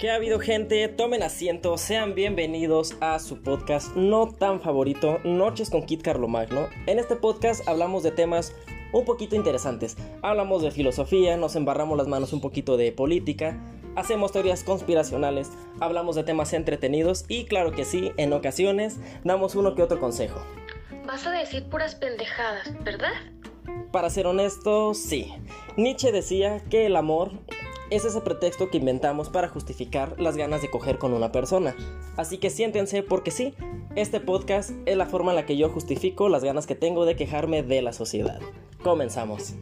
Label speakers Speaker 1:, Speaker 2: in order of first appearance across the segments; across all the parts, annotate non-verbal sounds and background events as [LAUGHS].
Speaker 1: ¿Qué ha habido gente? Tomen asiento, sean bienvenidos a su podcast no tan favorito, Noches con Kit Carlomagno. En este podcast hablamos de temas un poquito interesantes. Hablamos de filosofía, nos embarramos las manos un poquito de política, hacemos teorías conspiracionales, hablamos de temas entretenidos y claro que sí, en ocasiones damos uno que otro consejo.
Speaker 2: Vas a decir puras pendejadas, ¿verdad?
Speaker 1: Para ser honesto, sí. Nietzsche decía que el amor es ese pretexto que inventamos para justificar las ganas de coger con una persona. Así que siéntense porque sí, este podcast es la forma en la que yo justifico las ganas que tengo de quejarme de la sociedad. Comenzamos.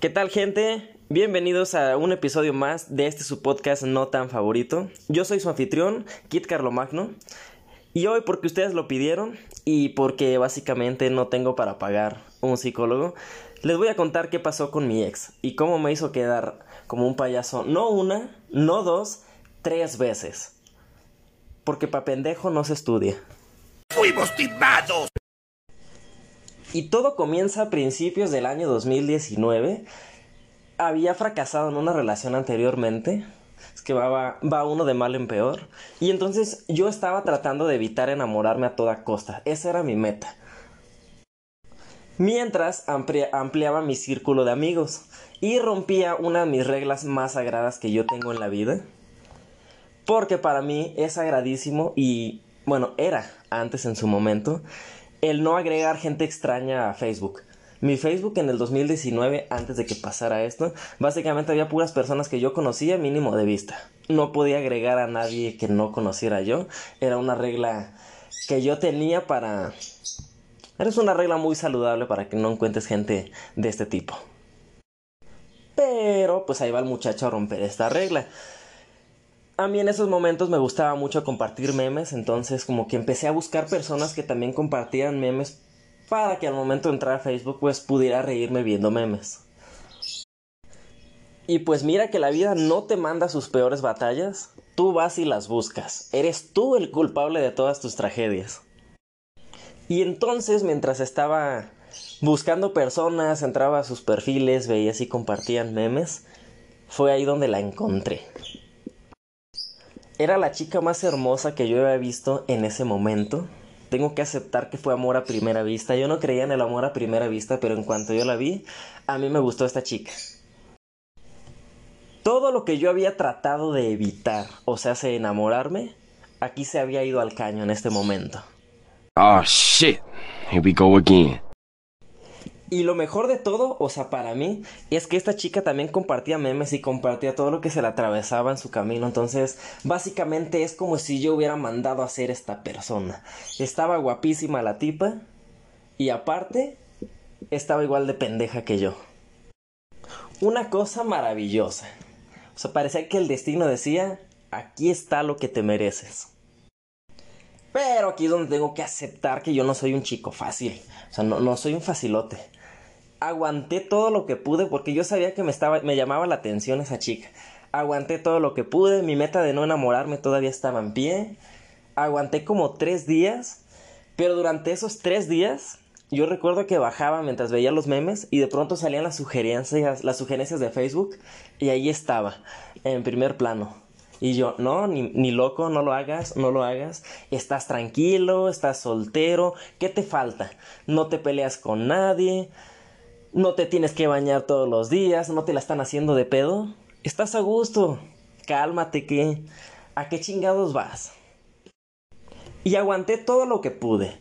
Speaker 1: ¿Qué tal gente? Bienvenidos a un episodio más de este su podcast no tan favorito. Yo soy su anfitrión, Kit Carlomagno. Y hoy porque ustedes lo pidieron y porque básicamente no tengo para pagar un psicólogo, les voy a contar qué pasó con mi ex y cómo me hizo quedar como un payaso no una, no dos, tres veces. Porque pa' pendejo no se estudia.
Speaker 3: ¡Fuimos timados!
Speaker 1: Y todo comienza a principios del año 2019. Había fracasado en una relación anteriormente. Es que va, va, uno de mal en peor. Y entonces yo estaba tratando de evitar enamorarme a toda costa. Esa era mi meta. Mientras ampliaba mi círculo de amigos y rompía una de mis reglas más sagradas que yo tengo en la vida. Porque para mí es sagradísimo y, bueno, era antes en su momento, el no agregar gente extraña a Facebook. Mi Facebook en el 2019, antes de que pasara esto, básicamente había puras personas que yo conocía mínimo de vista. No podía agregar a nadie que no conociera yo. Era una regla que yo tenía para... Es una regla muy saludable para que no encuentres gente de este tipo. Pero pues ahí va el muchacho a romper esta regla. A mí en esos momentos me gustaba mucho compartir memes, entonces como que empecé a buscar personas que también compartieran memes para que al momento de entrar a Facebook pues pudiera reírme viendo memes. Y pues mira que la vida no te manda sus peores batallas, tú vas y las buscas, eres tú el culpable de todas tus tragedias. Y entonces mientras estaba buscando personas, entraba a sus perfiles, veía si compartían memes, fue ahí donde la encontré. Era la chica más hermosa que yo había visto en ese momento. Tengo que aceptar que fue amor a primera vista. Yo no creía en el amor a primera vista, pero en cuanto yo la vi, a mí me gustó esta chica. Todo lo que yo había tratado de evitar, o sea, se enamorarme, aquí se había ido al caño en este momento.
Speaker 3: Oh shit, here we go again.
Speaker 1: Y lo mejor de todo, o sea, para mí, es que esta chica también compartía memes y compartía todo lo que se le atravesaba en su camino. Entonces, básicamente es como si yo hubiera mandado a hacer esta persona. Estaba guapísima la tipa y aparte, estaba igual de pendeja que yo. Una cosa maravillosa. O sea, parecía que el destino decía, aquí está lo que te mereces. Pero aquí es donde tengo que aceptar que yo no soy un chico fácil. O sea, no, no soy un facilote aguanté todo lo que pude porque yo sabía que me estaba me llamaba la atención esa chica. Aguanté todo lo que pude, mi meta de no enamorarme todavía estaba en pie. Aguanté como tres días, pero durante esos tres días yo recuerdo que bajaba mientras veía los memes y de pronto salían las sugerencias, las sugerencias de Facebook y ahí estaba, en primer plano. Y yo, no, ni, ni, loco, no lo hagas, no lo hagas. Estás tranquilo, estás soltero, ¿qué te falta? No te peleas con nadie, no te tienes que bañar todos los días, no te la están haciendo de pedo. Estás a gusto. Cálmate que... ¿A qué chingados vas? Y aguanté todo lo que pude.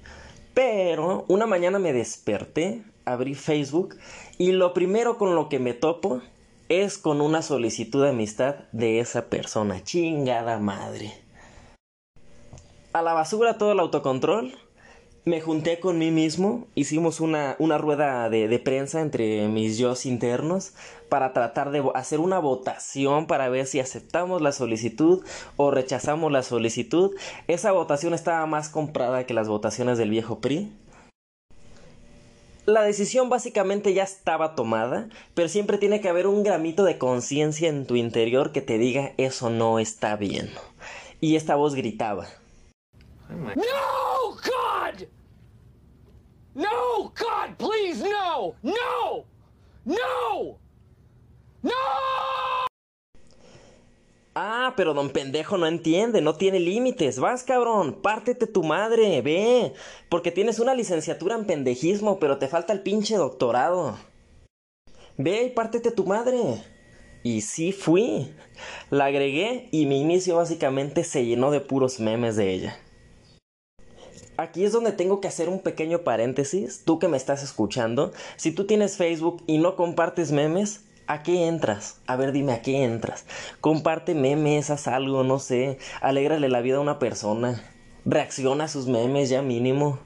Speaker 1: Pero una mañana me desperté, abrí Facebook y lo primero con lo que me topo es con una solicitud de amistad de esa persona. Chingada madre. A la basura todo el autocontrol me junté con mí mismo, hicimos una, una rueda de, de, prensa entre mis yo internos para tratar de hacer una votación para ver si aceptamos la solicitud o rechazamos la solicitud. Esa votación estaba más comprada que las votaciones del viejo PRI. La decisión básicamente ya estaba tomada, pero siempre tiene que haber un gramito de conciencia en tu interior que te diga eso no está bien. Y esta voz gritaba.
Speaker 4: No, God! No, God, please, no! No! No!
Speaker 1: Ah, pero don pendejo no entiende, no tiene límites. Vas, cabrón, pártete tu madre, ve. Porque tienes una licenciatura en pendejismo, pero te falta el pinche doctorado. Ve y pártete tu madre. Y sí fui. La agregué y mi inicio básicamente se llenó de puros memes de ella. Aquí es donde tengo que hacer un pequeño paréntesis. Tú que me estás escuchando, si tú tienes Facebook y no compartes memes, ¿A qué entras? A ver, dime, ¿a qué entras? Comparte memes, haz algo, no sé. Alégrale la vida a una persona. Reacciona a sus memes ya mínimo.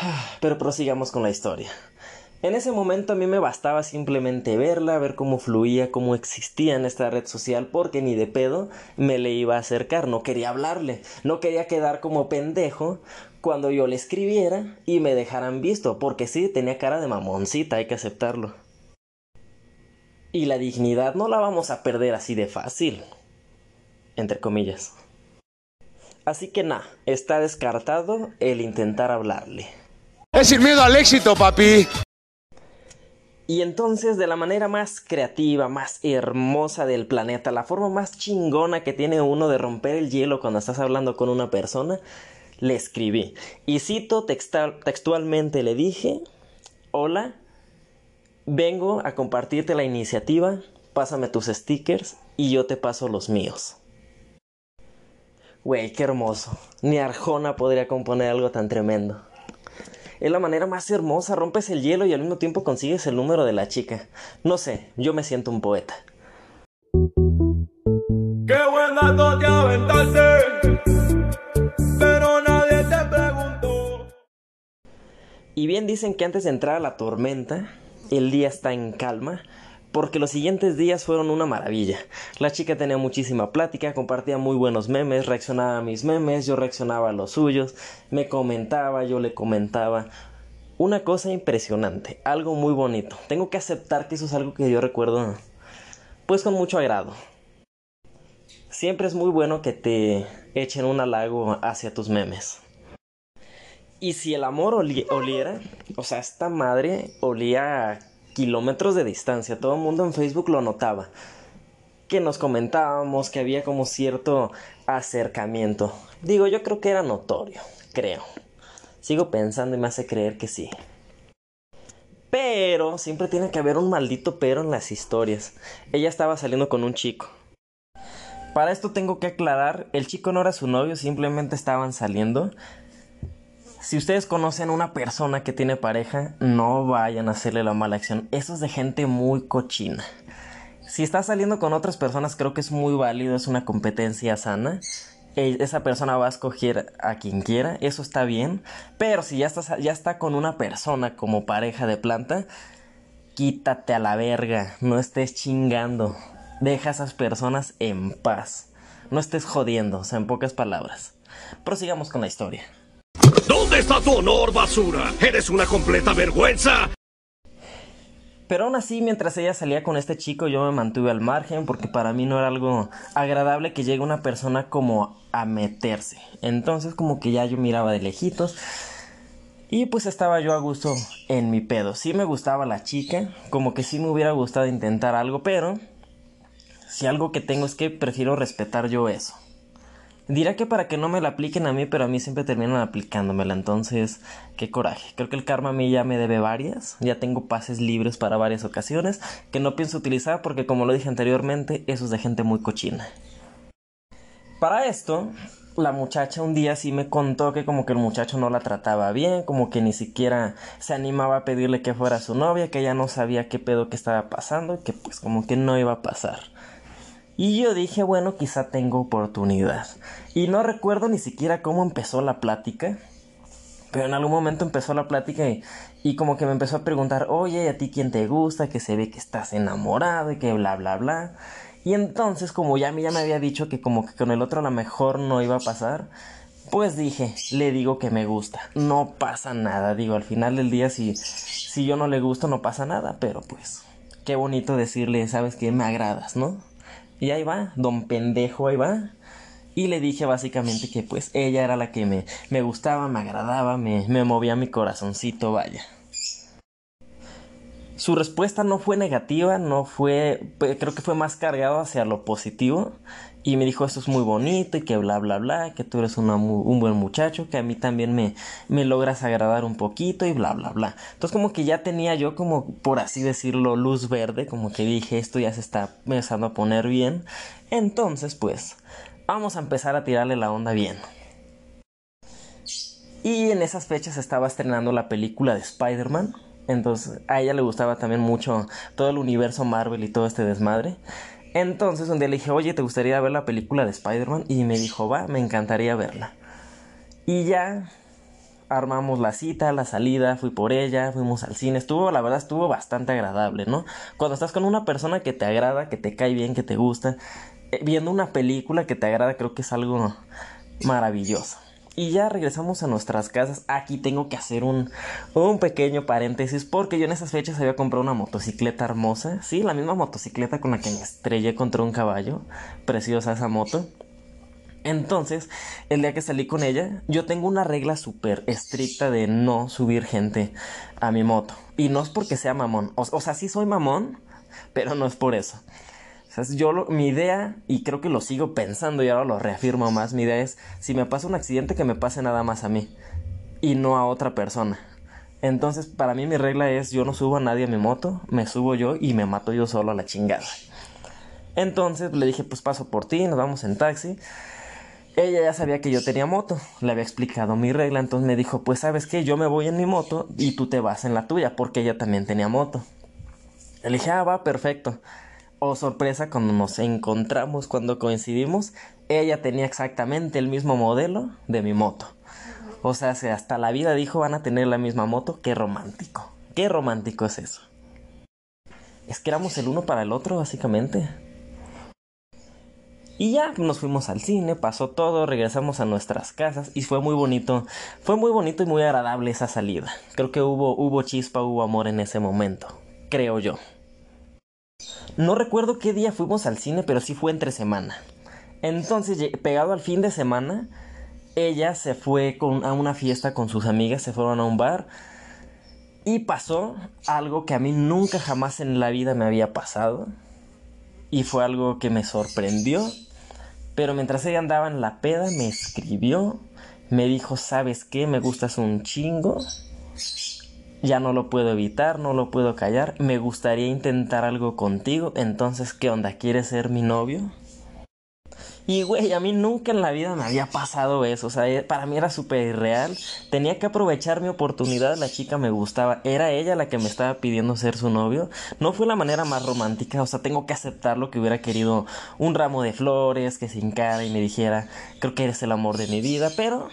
Speaker 1: [SIGHS] Pero prosigamos con la historia. En ese momento a mí me bastaba simplemente verla, ver cómo fluía, cómo existía en esta red social, porque ni de pedo me le iba a acercar, no quería hablarle, no quería quedar como pendejo cuando yo le escribiera y me dejaran visto, porque sí, tenía cara de mamoncita, hay que aceptarlo. Y la dignidad no la vamos a perder así de fácil. Entre comillas. Así que nada, está descartado el intentar hablarle.
Speaker 4: Es sin miedo al éxito, papi.
Speaker 1: Y entonces, de la manera más creativa, más hermosa del planeta, la forma más chingona que tiene uno de romper el hielo cuando estás hablando con una persona, le escribí. Y cito textualmente, le dije, hola, Vengo a compartirte la iniciativa, pásame tus stickers y yo te paso los míos. Güey, qué hermoso. Ni Arjona podría componer algo tan tremendo. Es la manera más hermosa, rompes el hielo y al mismo tiempo consigues el número de la chica. No sé, yo me siento un poeta. Qué buen te aventaste, pero nadie te preguntó. Y bien dicen que antes de entrar a la tormenta, el día está en calma, porque los siguientes días fueron una maravilla. La chica tenía muchísima plática, compartía muy buenos memes, reaccionaba a mis memes, yo reaccionaba a los suyos, me comentaba, yo le comentaba. Una cosa impresionante, algo muy bonito. Tengo que aceptar que eso es algo que yo recuerdo pues con mucho agrado. Siempre es muy bueno que te echen un halago hacia tus memes. Y si el amor oliera, o sea, esta madre olía a kilómetros de distancia, todo el mundo en Facebook lo notaba. Que nos comentábamos, que había como cierto acercamiento. Digo, yo creo que era notorio, creo. Sigo pensando y me hace creer que sí. Pero siempre tiene que haber un maldito pero en las historias. Ella estaba saliendo con un chico. Para esto tengo que aclarar, el chico no era su novio, simplemente estaban saliendo. Si ustedes conocen a una persona que tiene pareja, no vayan a hacerle la mala acción. Eso es de gente muy cochina. Si estás saliendo con otras personas, creo que es muy válido, es una competencia sana. E, esa persona va a escoger a quien quiera, eso está bien. Pero si ya, estás, ya está con una persona como pareja de planta, quítate a la verga, no estés chingando. Deja a esas personas en paz. No estés jodiendo, o sea, en pocas palabras. Prosigamos con la historia.
Speaker 5: ¿Dónde está tu honor, basura? ¡Eres una completa vergüenza!
Speaker 1: Pero aún así, mientras ella salía con este chico, yo me mantuve al margen porque para mí no era algo agradable que llegue una persona como a meterse. Entonces como que ya yo miraba de lejitos y pues estaba yo a gusto en mi pedo. Sí me gustaba la chica, como que sí me hubiera gustado intentar algo, pero si algo que tengo es que prefiero respetar yo eso. Dirá que para que no me la apliquen a mí, pero a mí siempre terminan aplicándomela, entonces, qué coraje. Creo que el karma a mí ya me debe varias, ya tengo pases libres para varias ocasiones que no pienso utilizar porque como lo dije anteriormente, eso es de gente muy cochina. Para esto, la muchacha un día sí me contó que como que el muchacho no la trataba bien, como que ni siquiera se animaba a pedirle que fuera su novia, que ella no sabía qué pedo que estaba pasando, que pues como que no iba a pasar. Y yo dije, bueno, quizá tengo oportunidad. Y no recuerdo ni siquiera cómo empezó la plática. Pero en algún momento empezó la plática y, como que me empezó a preguntar, oye, ¿a ti quién te gusta? Que se ve que estás enamorado y que bla, bla, bla. Y entonces, como ya, ya me había dicho que como que con el otro a lo mejor no iba a pasar, pues dije, le digo que me gusta. No pasa nada, digo, al final del día si, si yo no le gusto no pasa nada, pero pues, qué bonito decirle, sabes que me agradas, ¿no? Y ahí va, don pendejo, ahí va. Y le dije básicamente que pues ella era la que me, me gustaba, me agradaba, me, me movía mi corazoncito, vaya. Su respuesta no fue negativa, no fue, creo que fue más cargado hacia lo positivo. Y me dijo, esto es muy bonito y que bla, bla, bla, que tú eres un buen muchacho, que a mí también me, me logras agradar un poquito y bla, bla, bla. Entonces como que ya tenía yo como, por así decirlo, luz verde, como que dije, esto ya se está empezando a poner bien. Entonces, pues, vamos a empezar a tirarle la onda bien. Y en esas fechas estaba estrenando la película de Spider-Man. Entonces a ella le gustaba también mucho todo el universo Marvel y todo este desmadre. Entonces un día le dije, oye, ¿te gustaría ver la película de Spider-Man? Y me dijo, va, me encantaría verla. Y ya armamos la cita, la salida, fui por ella, fuimos al cine, estuvo, la verdad, estuvo bastante agradable, ¿no? Cuando estás con una persona que te agrada, que te cae bien, que te gusta, eh, viendo una película que te agrada, creo que es algo maravilloso. Y ya regresamos a nuestras casas. Aquí tengo que hacer un, un pequeño paréntesis porque yo en esas fechas había comprado una motocicleta hermosa. Sí, la misma motocicleta con la que me estrellé contra un caballo. Preciosa esa moto. Entonces, el día que salí con ella, yo tengo una regla súper estricta de no subir gente a mi moto. Y no es porque sea mamón. O, o sea, sí soy mamón, pero no es por eso. Yo mi idea, y creo que lo sigo pensando y ahora lo reafirmo más, mi idea es, si me pasa un accidente, que me pase nada más a mí y no a otra persona. Entonces, para mí mi regla es, yo no subo a nadie a mi moto, me subo yo y me mato yo solo a la chingada. Entonces le dije, pues paso por ti, nos vamos en taxi. Ella ya sabía que yo tenía moto, le había explicado mi regla, entonces me dijo, pues sabes qué, yo me voy en mi moto y tú te vas en la tuya, porque ella también tenía moto. Le dije, ah, va, perfecto. Oh, sorpresa, cuando nos encontramos, cuando coincidimos, ella tenía exactamente el mismo modelo de mi moto. O sea, si hasta la vida dijo van a tener la misma moto, qué romántico. Qué romántico es eso. Es que éramos el uno para el otro, básicamente. Y ya nos fuimos al cine, pasó todo, regresamos a nuestras casas y fue muy bonito, fue muy bonito y muy agradable esa salida. Creo que hubo, hubo chispa, hubo amor en ese momento, creo yo. No recuerdo qué día fuimos al cine, pero sí fue entre semana. Entonces, pegado al fin de semana, ella se fue con, a una fiesta con sus amigas, se fueron a un bar. Y pasó algo que a mí nunca jamás en la vida me había pasado. Y fue algo que me sorprendió. Pero mientras ella andaba en la peda, me escribió. Me dijo, ¿sabes qué? Me gustas un chingo ya no lo puedo evitar, no lo puedo callar, me gustaría intentar algo contigo, entonces, ¿qué onda? ¿Quieres ser mi novio? Y güey, a mí nunca en la vida me había pasado eso, o sea, eh, para mí era súper irreal, tenía que aprovechar mi oportunidad, la chica me gustaba, era ella la que me estaba pidiendo ser su novio, no fue la manera más romántica, o sea, tengo que aceptar lo que hubiera querido un ramo de flores, que se encara y me dijera, creo que eres el amor de mi vida, pero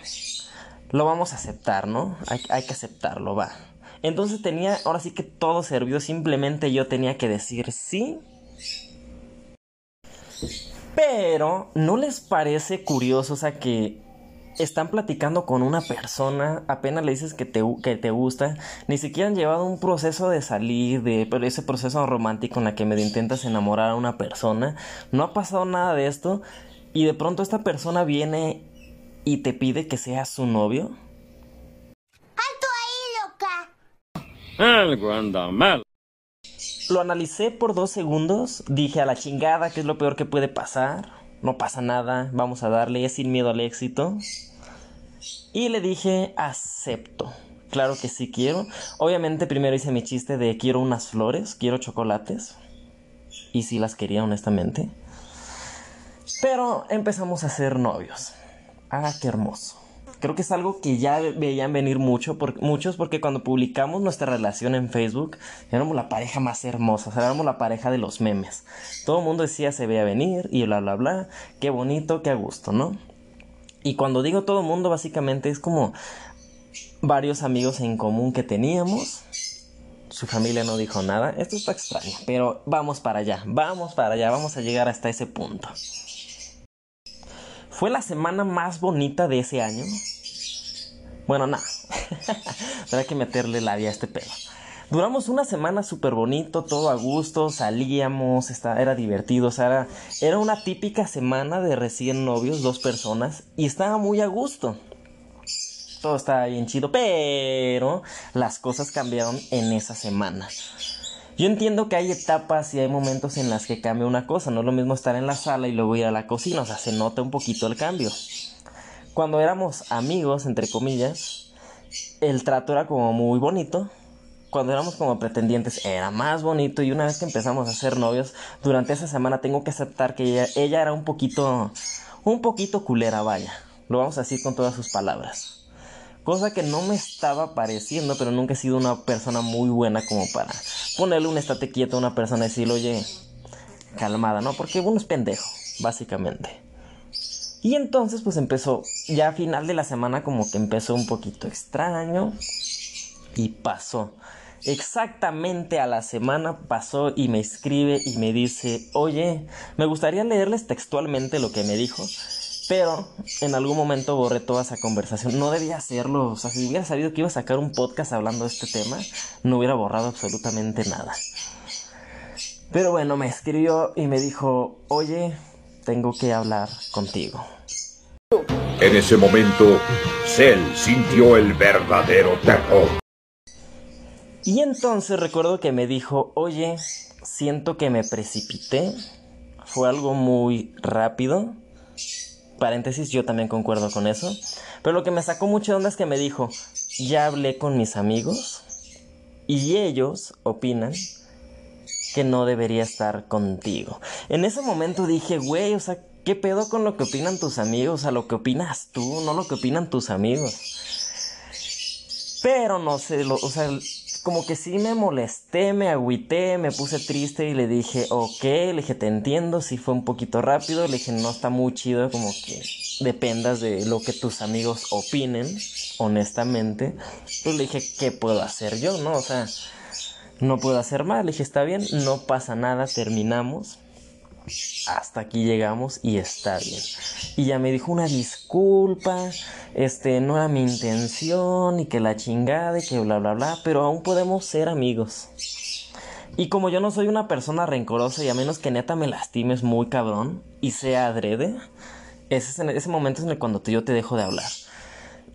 Speaker 1: lo vamos a aceptar, ¿no? Hay, hay que aceptarlo, va. Entonces tenía, ahora sí que todo servido, simplemente yo tenía que decir sí. Pero, ¿no les parece curioso, o sea, que están platicando con una persona, apenas le dices que te, que te gusta, ni siquiera han llevado un proceso de salir, de pero ese proceso romántico en la que me intentas enamorar a una persona, no ha pasado nada de esto, y de pronto esta persona viene y te pide que seas su novio.
Speaker 3: Algo anda mal.
Speaker 1: Lo analicé por dos segundos, dije a la chingada que es lo peor que puede pasar, no pasa nada, vamos a darle, es sin miedo al éxito. Y le dije, acepto. Claro que sí quiero. Obviamente primero hice mi chiste de quiero unas flores, quiero chocolates. Y sí las quería honestamente. Pero empezamos a ser novios. Ah, qué hermoso creo que es algo que ya veían venir mucho por, muchos porque cuando publicamos nuestra relación en Facebook éramos la pareja más hermosa, o sea, éramos la pareja de los memes. Todo el mundo decía se veía venir y bla bla bla, qué bonito, qué a gusto, ¿no? Y cuando digo todo el mundo básicamente es como varios amigos en común que teníamos. Su familia no dijo nada. Esto está extraño, pero vamos para allá, vamos para allá, vamos a llegar hasta ese punto. Fue la semana más bonita de ese año. Bueno, nada. No. [LAUGHS] que meterle la vida a este pedo. Duramos una semana súper bonito, todo a gusto, salíamos, era divertido, o sea, era, era una típica semana de recién novios, dos personas, y estaba muy a gusto. Todo estaba bien chido, pero las cosas cambiaron en esa semana. Yo entiendo que hay etapas y hay momentos en las que cambia una cosa. No es lo mismo estar en la sala y luego ir a la cocina. O sea, se nota un poquito el cambio. Cuando éramos amigos, entre comillas, el trato era como muy bonito. Cuando éramos como pretendientes era más bonito. Y una vez que empezamos a ser novios, durante esa semana tengo que aceptar que ella, era un poquito, un poquito culera, vaya. Lo vamos a decir con todas sus palabras. Cosa que no me estaba pareciendo, pero nunca he sido una persona muy buena como para ponerle un estate quieto a una persona y decirle, oye, calmada, ¿no? Porque uno es pendejo, básicamente. Y entonces pues empezó, ya a final de la semana como que empezó un poquito extraño y pasó. Exactamente a la semana pasó y me escribe y me dice, oye, me gustaría leerles textualmente lo que me dijo, pero en algún momento borré toda esa conversación. No debía hacerlo. O sea, si hubiera sabido que iba a sacar un podcast hablando de este tema, no hubiera borrado absolutamente nada. Pero bueno, me escribió y me dijo, oye, tengo que hablar contigo.
Speaker 5: En ese momento, Cell sintió el verdadero terror.
Speaker 1: Y entonces recuerdo que me dijo, oye, siento que me precipité. Fue algo muy rápido paréntesis, yo también concuerdo con eso. Pero lo que me sacó mucho onda es que me dijo, ya hablé con mis amigos y ellos opinan que no debería estar contigo. En ese momento dije, güey, o sea, ¿qué pedo con lo que opinan tus amigos? Sea, lo que opinas tú, no lo que opinan tus amigos. Pero no sé, lo, o sea, como que sí me molesté, me agüité, me puse triste y le dije, ok, le dije, te entiendo, sí fue un poquito rápido, le dije, no está muy chido, como que dependas de lo que tus amigos opinen, honestamente. Pues le dije, ¿qué puedo hacer yo, no? O sea, no puedo hacer más, le dije, está bien, no pasa nada, terminamos hasta aquí llegamos y está bien. Y ya me dijo una disculpa, este, no era mi intención y que la chingada y que bla bla bla, pero aún podemos ser amigos. Y como yo no soy una persona rencorosa y a menos que neta me lastimes muy cabrón y sea adrede, ese, es ese momento es cuando yo te dejo de hablar.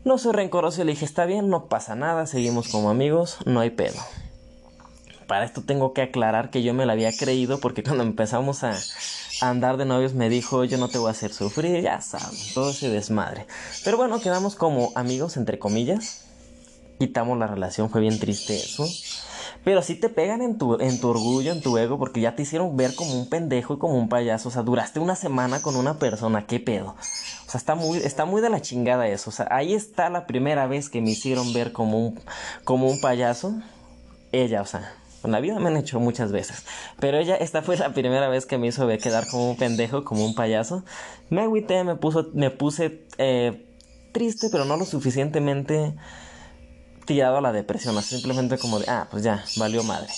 Speaker 1: No soy rencoroso y le dije, está bien, no pasa nada, seguimos como amigos, no hay pedo para esto tengo que aclarar que yo me la había creído porque cuando empezamos a, andar de novios me dijo yo no te voy a hacer sufrir, ya sabes, todo ese desmadre. Pero bueno, quedamos como amigos entre comillas. Quitamos la relación, fue bien triste eso. Pero sí te pegan en tu, en tu orgullo, en tu ego, porque ya te hicieron ver como un pendejo y como un payaso. O sea, duraste una semana con una persona, qué pedo. O sea, está muy, está muy de la chingada eso. O sea, ahí está la primera vez que me hicieron ver como un, como un payaso. Ella, o sea, en la vida me han hecho muchas veces. Pero ella, esta fue la primera vez que me hizo ver quedar como un pendejo, como un payaso. Me agüité, me, puso, me puse eh, triste, pero no lo suficientemente tirado a la depresión. Simplemente como de, ah, pues ya, valió madre.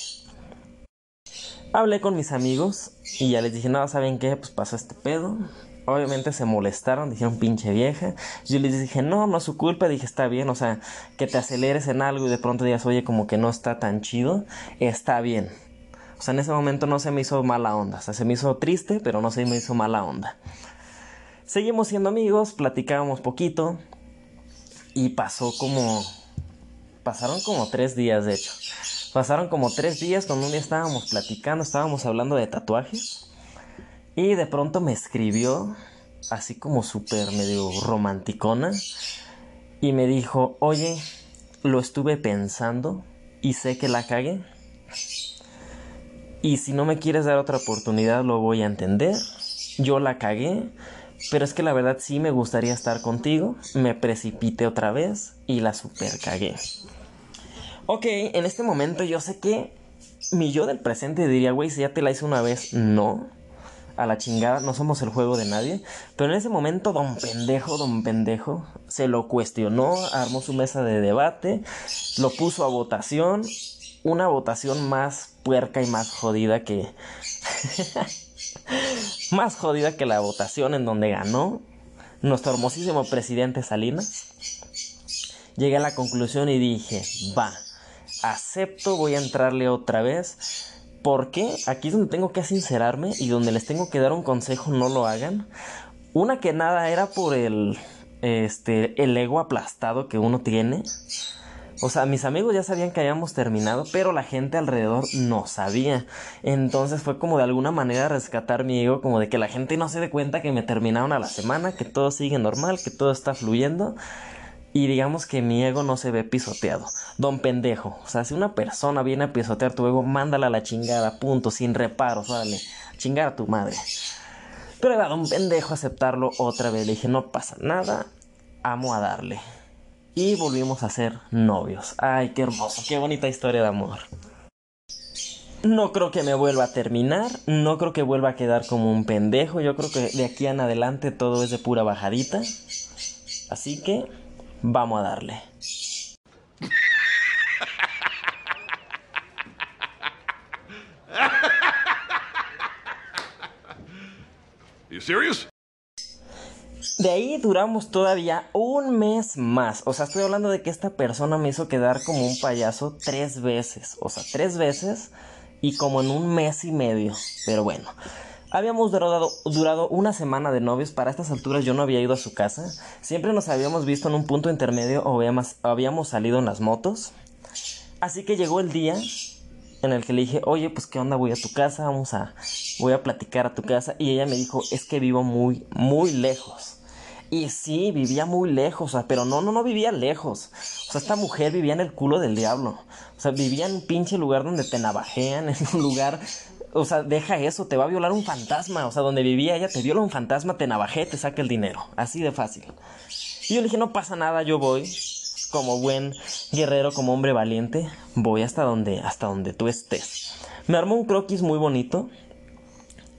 Speaker 1: Hablé con mis amigos y ya les dije, no, ¿saben qué? Pues pasó este pedo. Obviamente se molestaron, dijeron pinche vieja. Yo les dije, no, no es su culpa. Dije, está bien, o sea, que te aceleres en algo y de pronto digas, oye, como que no está tan chido, está bien. O sea, en ese momento no se me hizo mala onda. O sea, se me hizo triste, pero no se me hizo mala onda. Seguimos siendo amigos, platicábamos poquito. Y pasó como. Pasaron como tres días, de hecho. Pasaron como tres días cuando un día estábamos platicando, estábamos hablando de tatuajes. Y de pronto me escribió, así como súper medio romanticona, y me dijo, oye, lo estuve pensando y sé que la cagué. Y si no me quieres dar otra oportunidad, lo voy a entender. Yo la cagué, pero es que la verdad sí me gustaría estar contigo. Me precipité otra vez y la super cagué. Ok, en este momento yo sé que mi yo del presente diría, güey, si ya te la hice una vez, no a la chingada, no somos el juego de nadie. Pero en ese momento, don pendejo, don pendejo, se lo cuestionó, armó su mesa de debate, lo puso a votación. Una votación más puerca y más jodida que. [LAUGHS] más jodida que la votación en donde ganó nuestro hermosísimo presidente Salinas. Llegué a la conclusión y dije, va, acepto, voy a entrarle otra vez ¿Por qué? Aquí es donde tengo que sincerarme y donde les tengo que dar un consejo, no lo hagan. Una que nada era por el, este, el ego aplastado que uno tiene. O sea, mis amigos ya sabían que habíamos terminado, pero la gente alrededor no sabía. Entonces fue como de alguna manera rescatar mi ego, como de que la gente no se dé cuenta que me terminaron a la semana, que todo sigue normal, que todo está fluyendo. Y digamos que mi ego no se ve pisoteado. Don pendejo. O sea, si una persona viene a pisotear tu ego, mándala a la chingada, punto, sin reparos, vale. Chingar a tu madre. Pero era don pendejo aceptarlo otra vez. Le dije, no pasa nada, amo a darle. Y volvimos a ser novios. Ay, qué hermoso, qué bonita historia de amor. No creo que me vuelva a terminar, no creo que vuelva a quedar como un pendejo, yo creo que de aquí en adelante todo es de pura bajadita. Así que vamos a darle. De ahí duramos todavía un mes más. O sea, estoy hablando de que esta persona me hizo quedar como un payaso tres veces. O sea, tres veces y como en un mes y medio. Pero bueno. Habíamos durado, durado una semana de novios. Para estas alturas yo no había ido a su casa. Siempre nos habíamos visto en un punto intermedio o habíamos, habíamos salido en las motos. Así que llegó el día en el que le dije, oye, pues qué onda, voy a tu casa, vamos a, voy a platicar a tu casa. Y ella me dijo, es que vivo muy, muy lejos. Y sí, vivía muy lejos, o sea, pero no, no, no vivía lejos. O sea, esta mujer vivía en el culo del diablo. O sea, vivía en un pinche lugar donde te navajean, [LAUGHS] en un lugar... O sea, deja eso, te va a violar un fantasma. O sea, donde vivía ella, te viola un fantasma, te navajé, te saca el dinero. Así de fácil. Y yo le dije, no pasa nada, yo voy. Como buen guerrero, como hombre valiente, voy hasta donde, hasta donde tú estés. Me armó un croquis muy bonito.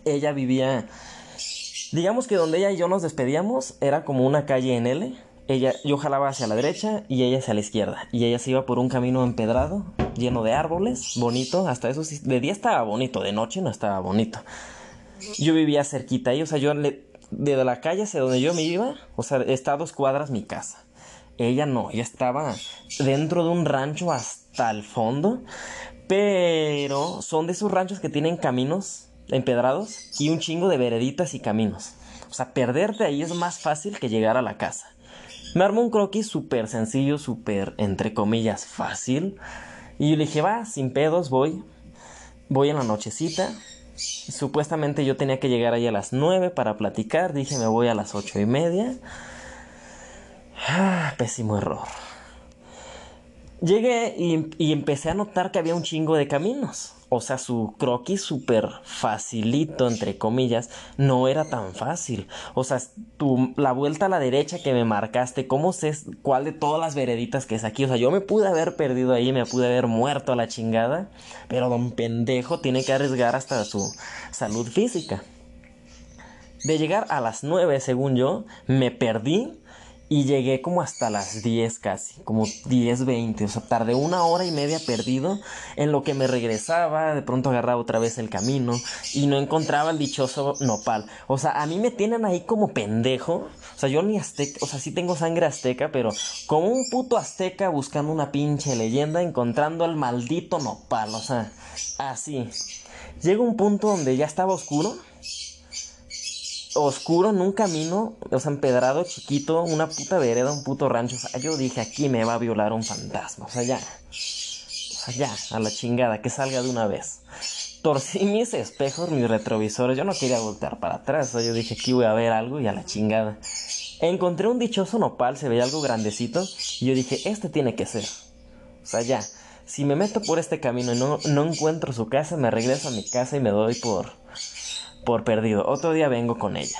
Speaker 1: Ella vivía Digamos que donde ella y yo nos despedíamos era como una calle en L. Ella, yo jalaba hacia la derecha y ella hacia la izquierda. Y ella se iba por un camino empedrado, lleno de árboles, bonito. Hasta eso sí, de día estaba bonito, de noche no estaba bonito. Yo vivía cerquita ahí, o sea, yo le, de la calle hacia donde yo me iba, o sea, está a dos cuadras mi casa. Ella no, ella estaba dentro de un rancho hasta el fondo. Pero son de esos ranchos que tienen caminos empedrados y un chingo de vereditas y caminos. O sea, perderte ahí es más fácil que llegar a la casa. Me armó un croquis súper sencillo, súper, entre comillas, fácil. Y yo le dije, va, sin pedos, voy. Voy en la nochecita. Supuestamente yo tenía que llegar ahí a las 9 para platicar. Dije, me voy a las ocho y media. Ah, pésimo error. Llegué y, y empecé a notar que había un chingo de caminos o sea, su croquis súper facilito, entre comillas, no era tan fácil. O sea, tu, la vuelta a la derecha que me marcaste, ¿cómo sé cuál de todas las vereditas que es aquí? O sea, yo me pude haber perdido ahí, me pude haber muerto a la chingada, pero don pendejo tiene que arriesgar hasta su salud física. De llegar a las 9, según yo, me perdí y llegué como hasta las 10 casi, como 10, 20. O sea, tardé una hora y media perdido en lo que me regresaba. De pronto agarraba otra vez el camino y no encontraba el dichoso nopal. O sea, a mí me tienen ahí como pendejo. O sea, yo ni azteca, o sea, sí tengo sangre azteca, pero como un puto azteca buscando una pinche leyenda, encontrando el maldito nopal. O sea, así. Llega un punto donde ya estaba oscuro oscuro en un camino, o sea, empedrado, chiquito, una puta vereda, un puto rancho. O sea, yo dije, aquí me va a violar un fantasma. O sea, ya. O sea, ya, a la chingada, que salga de una vez. Torcí [LAUGHS] mis espejos, mis retrovisores. Yo no quería voltear para atrás. O sea, yo dije, aquí voy a ver algo y a la chingada. Encontré un dichoso nopal, se veía algo grandecito. Y yo dije, este tiene que ser. O sea, ya. Si me meto por este camino y no, no encuentro su casa, me regreso a mi casa y me doy por por perdido. Otro día vengo con ella.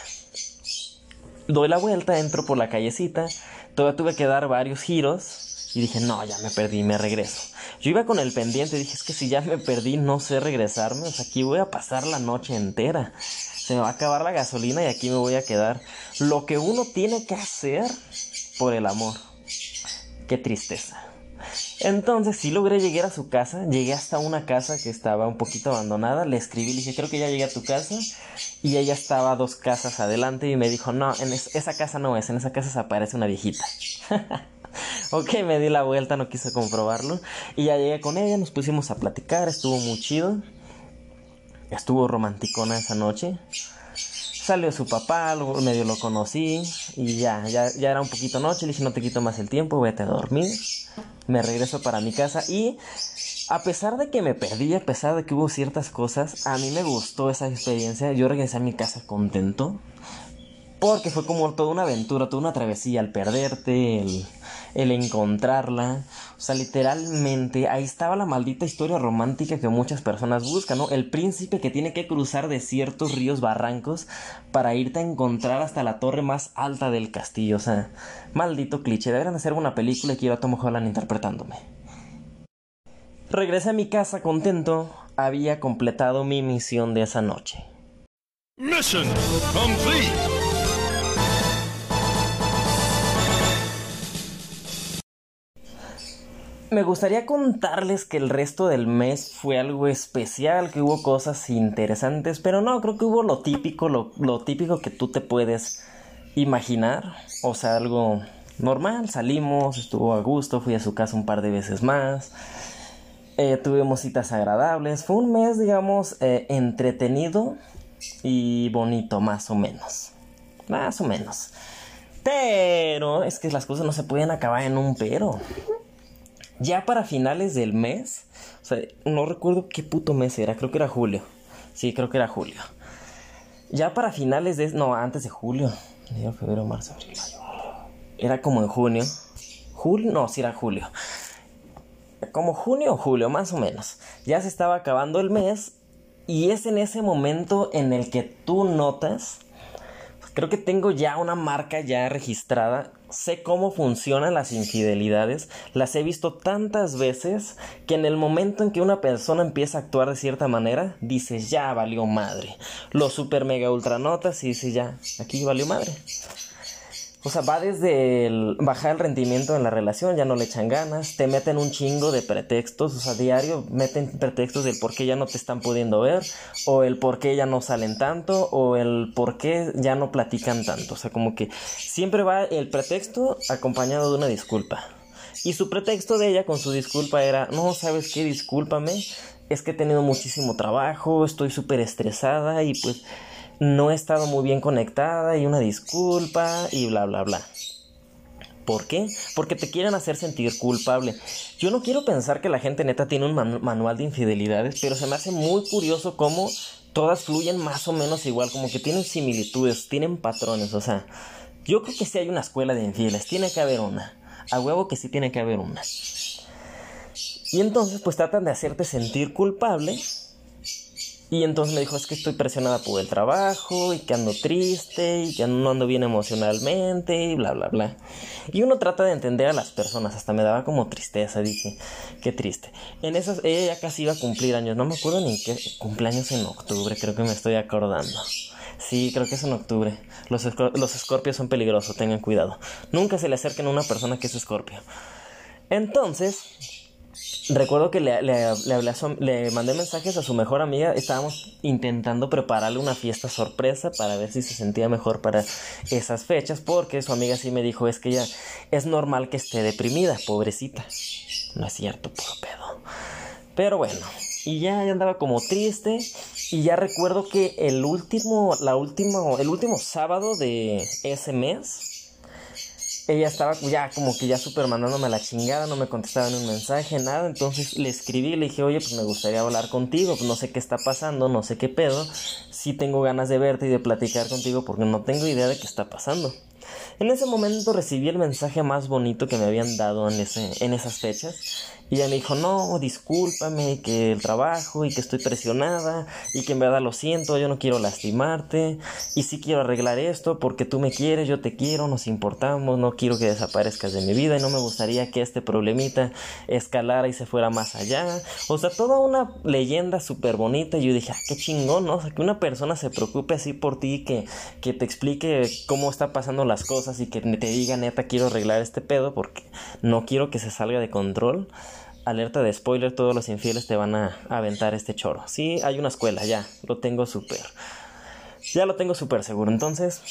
Speaker 1: Doy la vuelta, entro por la callecita. Todavía tuve que dar varios giros. Y dije, no, ya me perdí, me regreso. Yo iba con el pendiente, dije, es que si ya me perdí, no sé regresarme. O sea, aquí voy a pasar la noche entera. Se me va a acabar la gasolina y aquí me voy a quedar. Lo que uno tiene que hacer por el amor. Qué tristeza. Entonces sí logré llegar a su casa, llegué hasta una casa que estaba un poquito abandonada, le escribí, le dije, creo que ya llegué a tu casa, y ella estaba dos casas adelante y me dijo, no, en esa casa no es, en esa casa se aparece una viejita. [LAUGHS] ok, me di la vuelta, no quise comprobarlo, y ya llegué con ella, nos pusimos a platicar, estuvo muy chido, estuvo romanticona esa noche. Salió su papá, luego medio lo conocí y ya, ya, ya era un poquito noche, le dije no te quito más el tiempo, vete a dormir. Me regreso para mi casa y a pesar de que me perdí, a pesar de que hubo ciertas cosas, a mí me gustó esa experiencia. Yo regresé a mi casa contento. Porque fue como toda una aventura, toda una travesía, el perderte, el, el encontrarla. O sea, literalmente ahí estaba la maldita historia romántica que muchas personas buscan, ¿no? El príncipe que tiene que cruzar desiertos, ríos, barrancos para irte a encontrar hasta la torre más alta del castillo. O sea, maldito cliché. Deberían hacer una película y quiero a Tom Holland interpretándome. Regresé a mi casa contento. Había completado mi misión de esa noche.
Speaker 5: Mission complete.
Speaker 1: Me gustaría contarles que el resto del mes fue algo especial, que hubo cosas interesantes, pero no, creo que hubo lo típico, lo, típico que tú te puedes imaginar, o sea, algo normal, salimos, estuvo a gusto, fui a su casa un par de veces más, eh, tuvimos citas agradables, fue un mes, digamos, eh, entretenido y bonito, más o menos, más o menos. Pero es que las cosas no se pueden acabar en un pero. Ya para finales del mes, o sea, no recuerdo qué puto mes era, creo que era julio. Sí, creo que era julio. Ya para finales de... No, antes de julio. Enero, febrero, marzo, abril. Era como en junio. Julio, no, sí era julio. Como junio o julio, más o menos. Ya se estaba acabando el mes y es en ese momento en el que tú notas Creo que tengo ya una marca ya registrada. Sé cómo funcionan las infidelidades. Las he visto tantas veces que en el momento en que una persona empieza a actuar de cierta manera, dices ya valió madre. Lo super mega ultra notas y dices ya, aquí valió madre. O sea, va desde el bajar el rendimiento en la relación, ya no le echan ganas, te meten un chingo de pretextos, o sea, diario meten pretextos del por qué ya no te están pudiendo ver, o el por qué ya no salen tanto, o el por qué ya no platican tanto. O sea, como que siempre va el pretexto acompañado de una disculpa. Y su pretexto de ella con su disculpa era, no, ¿sabes qué? Discúlpame, es que he tenido muchísimo trabajo, estoy súper estresada y pues no he estado muy bien conectada y una disculpa y bla, bla, bla. ¿Por qué? Porque te quieren hacer sentir culpable. Yo no quiero pensar que la gente neta tiene un man- manual de infidelidades, pero se me hace muy curioso cómo todas fluyen más o menos igual, como que tienen similitudes, tienen patrones, o sea, yo creo que sí hay una escuela de infieles, tiene que haber una. A huevo que sí tiene que haber una. Y entonces pues tratan de hacerte sentir culpable y entonces me dijo, es que estoy presionada por el trabajo y que ando triste y que no ando bien emocionalmente y bla, bla, bla. Y uno trata de entender a las personas, hasta me daba como tristeza, dije, qué triste. En esas, ella ya casi iba a cumplir años, no me acuerdo ni qué, cumpleaños en octubre, creo que me estoy acordando. Sí, creo que es en octubre. Los, los escorpios son peligrosos, tengan cuidado. Nunca se le acerquen a una persona que es escorpio. Entonces, Recuerdo que le, le- le hablé le mandé mensajes a su mejor amiga. Estábamos intentando prepararle una fiesta sorpresa para ver si se sentía mejor para esas fechas. Porque su amiga sí me dijo: Es que ella es normal que esté deprimida, pobrecita. No es cierto, puro pedo. Pero bueno, y ya, ya andaba como triste. Y ya recuerdo que el último, la último, el último sábado de ese mes ella estaba ya como que ya súper mandándome la chingada, no me contestaba ni un mensaje, nada. Entonces le escribí, le dije, oye, pues me gustaría hablar contigo, pues no sé qué está pasando, no sé qué pedo. Sí tengo ganas de verte y de platicar contigo porque no tengo idea de qué está pasando. En ese momento recibí el mensaje más bonito que me habían dado en, ese, en esas fechas. Y ella me dijo, no, discúlpame, que el trabajo y que estoy presionada y que en verdad lo siento, yo no quiero lastimarte y sí quiero arreglar esto porque tú me quieres, yo te quiero, nos importamos, no quiero que desaparezcas de mi vida y no me gustaría que este problemita escalara y se fuera más allá. O sea, toda una leyenda súper bonita y yo dije, ah, qué chingón, ¿no? O sea, que una persona se preocupe así por ti, que, que te explique cómo está pasando las cosas y que te diga, neta, quiero arreglar este pedo porque no quiero que se salga de control. Alerta de spoiler, todos los infieles te van a aventar este choro. Sí, hay una escuela, ya, lo tengo súper. Ya lo tengo súper seguro. Entonces,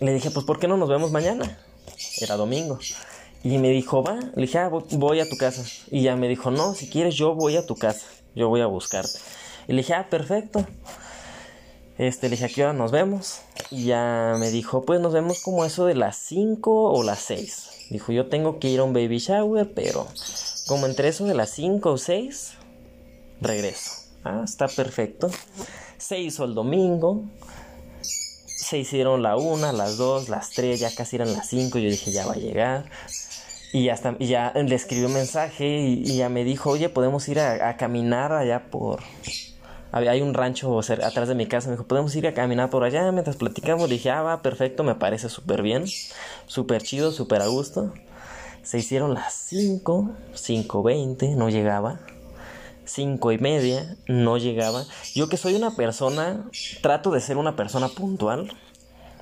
Speaker 1: le dije, pues, ¿por qué no nos vemos mañana? Era domingo. Y me dijo, va. Le dije, ah, vo- voy a tu casa. Y ya me dijo, no, si quieres, yo voy a tu casa. Yo voy a buscarte. Y le dije, ah, perfecto. Este, le dije, ¿a qué hora nos vemos? Y ya me dijo, pues nos vemos como eso de las 5 o las 6. Dijo, yo tengo que ir a un baby shower, pero como entre eso de las 5 o 6, regreso. Ah, está perfecto. Se hizo el domingo. Se hicieron la 1, las 2, las 3, ya casi eran las 5. Yo dije, ya va a llegar. Y ya, y ya le escribió un mensaje y, ya me dijo, oye, podemos ir a, a caminar allá por... Hay un rancho atrás de mi casa. Me dijo, podemos ir a caminar por allá mientras platicamos. Dije, ah, va, perfecto, me parece súper bien. Súper chido, súper a gusto. Se hicieron las 5, 5.20, no llegaba. 5 y media, no llegaba. Yo que soy una persona, trato de ser una persona puntual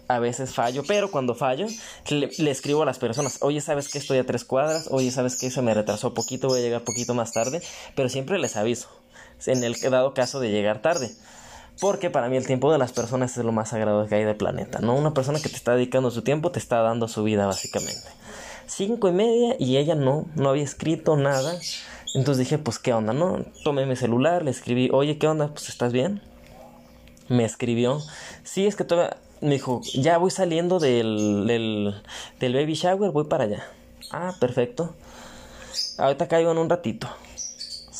Speaker 1: a veces fallo, pero cuando fallo, le, escribo a las personas, oye, ¿sabes que estoy a tres cuadras? Oye, ¿sabes que se me retrasó poquito? Voy a llegar poquito más tarde, pero siempre les aviso, en el dado caso de llegar tarde. Porque para mí el tiempo de las personas es lo más sagrado que hay del planeta, ¿no? Una persona que te está dedicando su tiempo te está dando su vida, básicamente. Cinco y media y ella no, no había escrito nada. Entonces dije, pues, ¿qué onda, no? Tomé mi celular, le escribí, oye, ¿qué onda? Pues, ¿estás bien? Me escribió, sí, es que todavía me dijo, ya voy saliendo del, del, del baby shower, voy para allá. Ah, perfecto. Ahorita caigo en un ratito.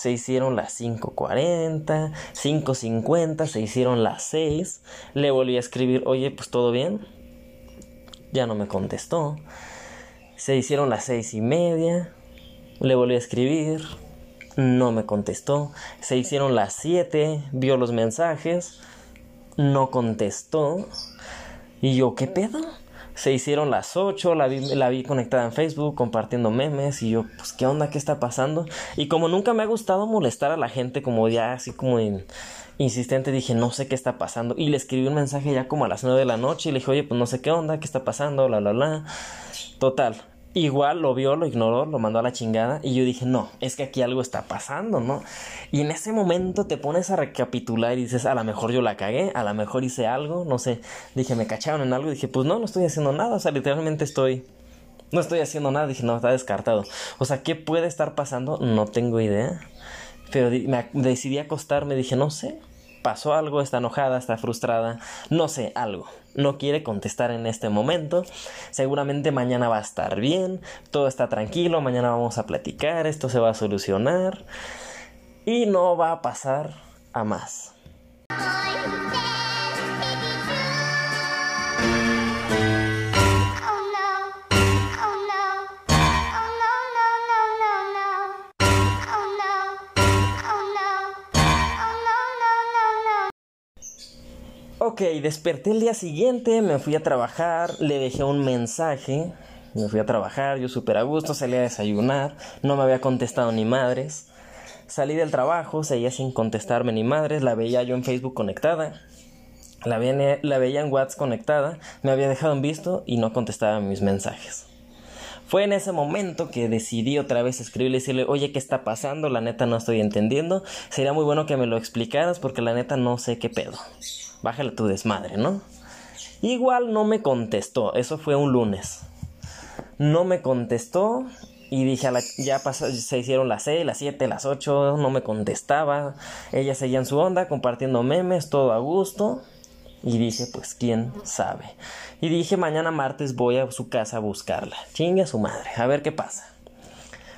Speaker 1: Se hicieron las 5.40, 5.50, se hicieron las 6. Le volví a escribir, oye, pues todo bien. Ya no me contestó. Se hicieron las seis y media. Le volví a escribir. No me contestó. Se hicieron las 7. Vio los mensajes. No contestó. Y yo, ¿qué pedo? Se hicieron las 8, la vi, la vi conectada en Facebook compartiendo memes y yo, pues, ¿qué onda? ¿Qué está pasando? Y como nunca me ha gustado molestar a la gente como ya así como insistente, dije, no sé qué está pasando. Y le escribí un mensaje ya como a las 9 de la noche y le dije, oye, pues no sé qué onda, qué está pasando, bla, bla, bla. Total, Igual lo vio, lo ignoró, lo mandó a la chingada y yo dije, no, es que aquí algo está pasando, ¿no? Y en ese momento te pones a recapitular y dices, a lo mejor yo la cagué, a lo mejor hice algo, no sé, dije, me cacharon en algo y dije, pues no, no estoy haciendo nada, o sea, literalmente estoy... No estoy haciendo nada, dije, no, está descartado. O sea, ¿qué puede estar pasando? No tengo idea. Pero me decidí acostarme, dije, no sé, pasó algo, está enojada, está frustrada, no sé, algo. No quiere contestar en este momento. Seguramente mañana va a estar bien, todo está tranquilo, mañana vamos a platicar, esto se va a solucionar y no va a pasar a más. Ok, desperté el día siguiente, me fui a trabajar, le dejé un mensaje, me fui a trabajar, yo súper a gusto, salí a desayunar, no me había contestado ni madres. Salí del trabajo, seguía sin contestarme ni madres, la veía yo en Facebook conectada, la veía, la veía en WhatsApp conectada, me había dejado en visto y no contestaba mis mensajes. Fue en ese momento que decidí otra vez escribirle y decirle, oye, ¿qué está pasando? La neta no estoy entendiendo. Sería muy bueno que me lo explicaras porque la neta no sé qué pedo bájale tu desmadre, ¿no? Igual no me contestó, eso fue un lunes. No me contestó y dije, ya se hicieron las 6, las 7, las 8, no me contestaba. Ella seguía en su onda, compartiendo memes, todo a gusto. Y dije, pues quién sabe. Y dije, mañana martes voy a su casa a buscarla. Chingue a su madre, a ver qué pasa.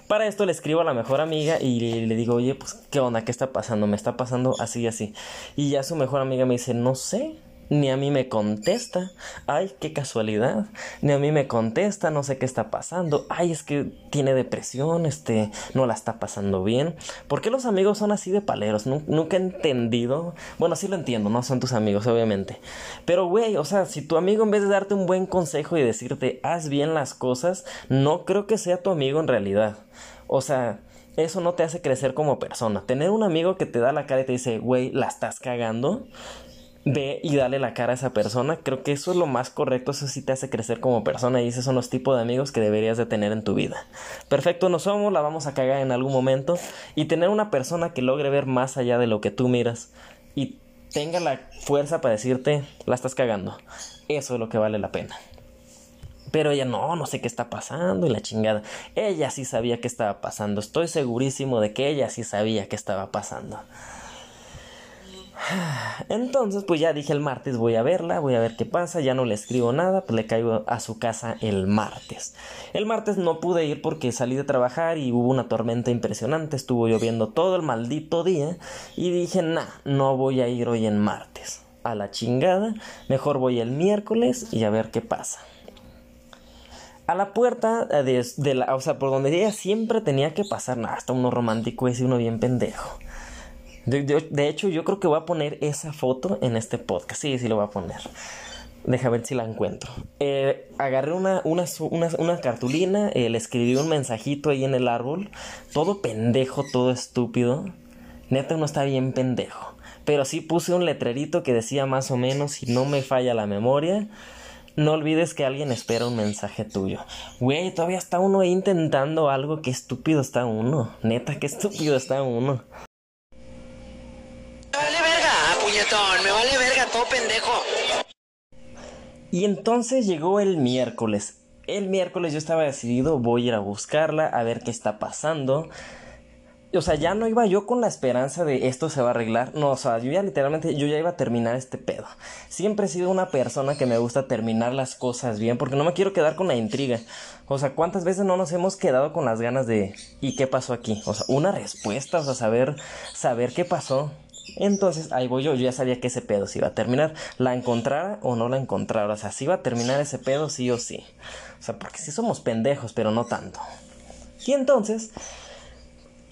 Speaker 1: Para esto le escribo a la mejor amiga y le, digo, oye, pues, ¿qué onda? ¿Qué está pasando? Me está pasando así y así. Y ya su mejor amiga me dice, no sé, ni a mí me contesta. Ay, qué casualidad. Ni a mí me contesta, no sé qué está pasando. Ay, es que tiene depresión, este, no la está pasando bien. ¿Por qué los amigos son así de paleros? Nunca he entendido. Bueno, sí lo entiendo, no son tus amigos, obviamente. Pero, güey, o sea, si tu amigo en vez de darte un buen consejo y decirte, haz bien las cosas, no creo que sea tu amigo en realidad. O sea, eso no te hace crecer como persona. Tener un amigo que te da la cara y te dice, güey, la estás cagando, ve y dale la cara a esa persona. Creo que eso es lo más correcto, eso sí te hace crecer como persona y esos son los tipos de amigos que deberías de tener en tu vida. Perfecto, no somos, la vamos a cagar en algún momento y tener una persona que logre ver más allá de lo que tú miras y tenga la fuerza para decirte, la estás cagando. Eso es lo que vale la pena. Pero ella no, no sé qué está pasando y la chingada. Ella sí sabía qué estaba pasando. Estoy segurísimo de que ella sí sabía qué estaba pasando. Entonces, pues ya dije el martes voy a verla, voy a ver qué pasa, ya no le escribo nada, pues le caigo a su casa el martes. El martes no pude ir porque salí de trabajar y hubo una tormenta impresionante, estuvo lloviendo todo el maldito día y dije, nah, no voy a ir hoy en martes. A la chingada, mejor voy el miércoles y a ver qué pasa. A la puerta de, la, o sea, por donde ella siempre tenía que pasar, nada, hasta uno romántico ese, uno bien pendejo. De, hecho, yo creo que voy a poner esa foto en este podcast. Sí, sí lo voy a poner. Deja ver si la encuentro. Eh, agarré una, una, una, cartulina, eh, le escribí un mensajito ahí en el árbol. Todo pendejo, todo estúpido. Neta, uno está bien pendejo. Pero sí puse un letrerito que decía más o menos, si no me falla la memoria, no olvides que alguien espera un mensaje tuyo. Güey, todavía está uno intentando algo. Qué estúpido está uno. Neta, qué estúpido está uno.
Speaker 6: Me vale verga, Me vale verga, todo pendejo.
Speaker 1: Y entonces llegó el miércoles. El miércoles yo estaba decidido, voy a ir a buscarla, a ver qué está pasando o sea, ya no iba yo con la esperanza de esto se va a arreglar. No, o sea, yo ya literalmente, yo ya iba a terminar este pedo. Siempre he sido una persona que me gusta terminar las cosas bien porque no me quiero quedar con la intriga. O sea, ¿cuántas veces no nos hemos quedado con las ganas de ¿y qué pasó aquí? O sea, una respuesta, o sea, saber, saber qué pasó. Entonces, ahí voy yo, yo ya sabía que ese pedo se iba a terminar. La encontrara o no la encontrara. O sea, si iba a terminar ese pedo sí o sí. O sea, porque sí somos pendejos, pero no tanto. Y entonces,